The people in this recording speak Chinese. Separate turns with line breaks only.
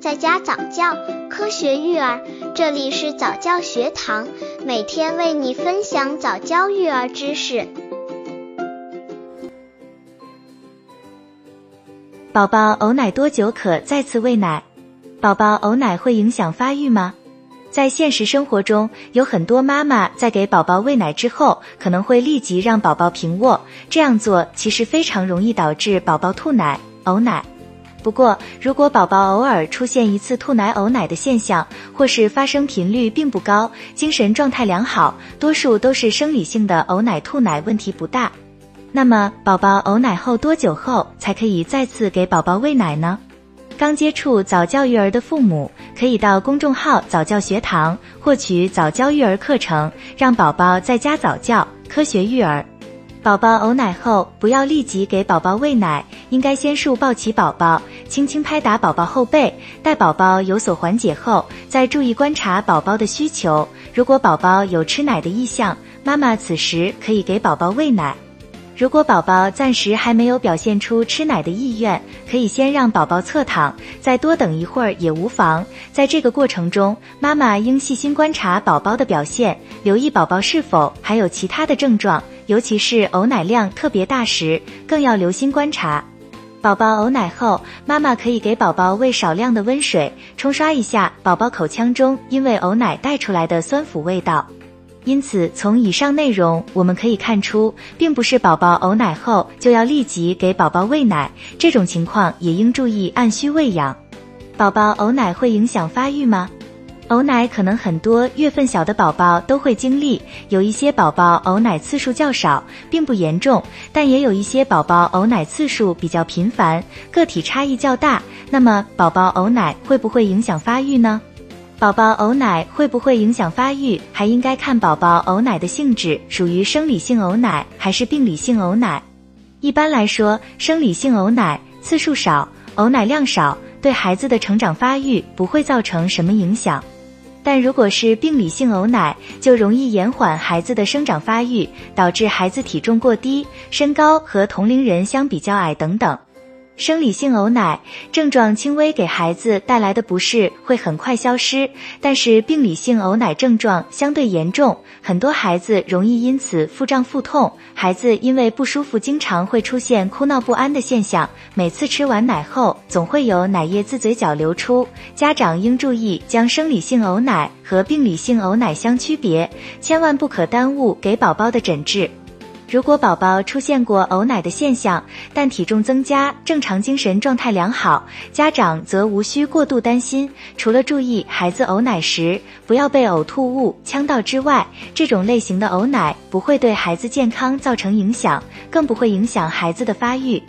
在家早教，科学育儿，这里是早教学堂，每天为你分享早教育儿知识。
宝宝呕奶多久可再次喂奶？宝宝呕奶会影响发育吗？在现实生活中，有很多妈妈在给宝宝喂奶之后，可能会立即让宝宝平卧，这样做其实非常容易导致宝宝吐奶、呕奶。不过，如果宝宝偶尔出现一次吐奶、呕奶的现象，或是发生频率并不高，精神状态良好，多数都是生理性的呕奶、吐奶，问题不大。那么，宝宝呕奶后多久后才可以再次给宝宝喂奶呢？刚接触早教育儿的父母，可以到公众号早教学堂获取早教育儿课程，让宝宝在家早教，科学育儿。宝宝呕奶后，不要立即给宝宝喂奶，应该先竖抱起宝宝，轻轻拍打宝宝后背，待宝宝有所缓解后，再注意观察宝宝的需求。如果宝宝有吃奶的意向，妈妈此时可以给宝宝喂奶。如果宝宝暂时还没有表现出吃奶的意愿，可以先让宝宝侧躺，再多等一会儿也无妨。在这个过程中，妈妈应细心观察宝宝的表现，留意宝宝是否还有其他的症状，尤其是呕奶量特别大时，更要留心观察。宝宝呕奶后，妈妈可以给宝宝喂少量的温水，冲刷一下宝宝口腔中因为呕奶带出来的酸腐味道。因此，从以上内容我们可以看出，并不是宝宝呕奶后就要立即给宝宝喂奶，这种情况也应注意按需喂养。宝宝呕奶会影响发育吗？呕奶可能很多月份小的宝宝都会经历，有一些宝宝呕奶次数较少，并不严重，但也有一些宝宝呕奶次数比较频繁，个体差异较大。那么，宝宝呕奶会不会影响发育呢？宝宝呕奶会不会影响发育？还应该看宝宝呕奶的性质，属于生理性呕奶还是病理性呕奶。一般来说，生理性呕奶次数少，呕奶量少，对孩子的成长发育不会造成什么影响。但如果是病理性呕奶，就容易延缓孩子的生长发育，导致孩子体重过低、身高和同龄人相比较矮等等。生理性呕奶症状轻微，给孩子带来的不适会很快消失。但是病理性呕奶症状相对严重，很多孩子容易因此腹胀腹痛。孩子因为不舒服，经常会出现哭闹不安的现象。每次吃完奶后，总会有奶液自嘴角流出。家长应注意将生理性呕奶和病理性呕奶相区别，千万不可耽误给宝宝的诊治。如果宝宝出现过呕奶的现象，但体重增加，正常精神状态良好，家长则无需过度担心。除了注意孩子呕奶时不要被呕吐物呛到之外，这种类型的呕奶不会对孩子健康造成影响，更不会影响孩子的发育。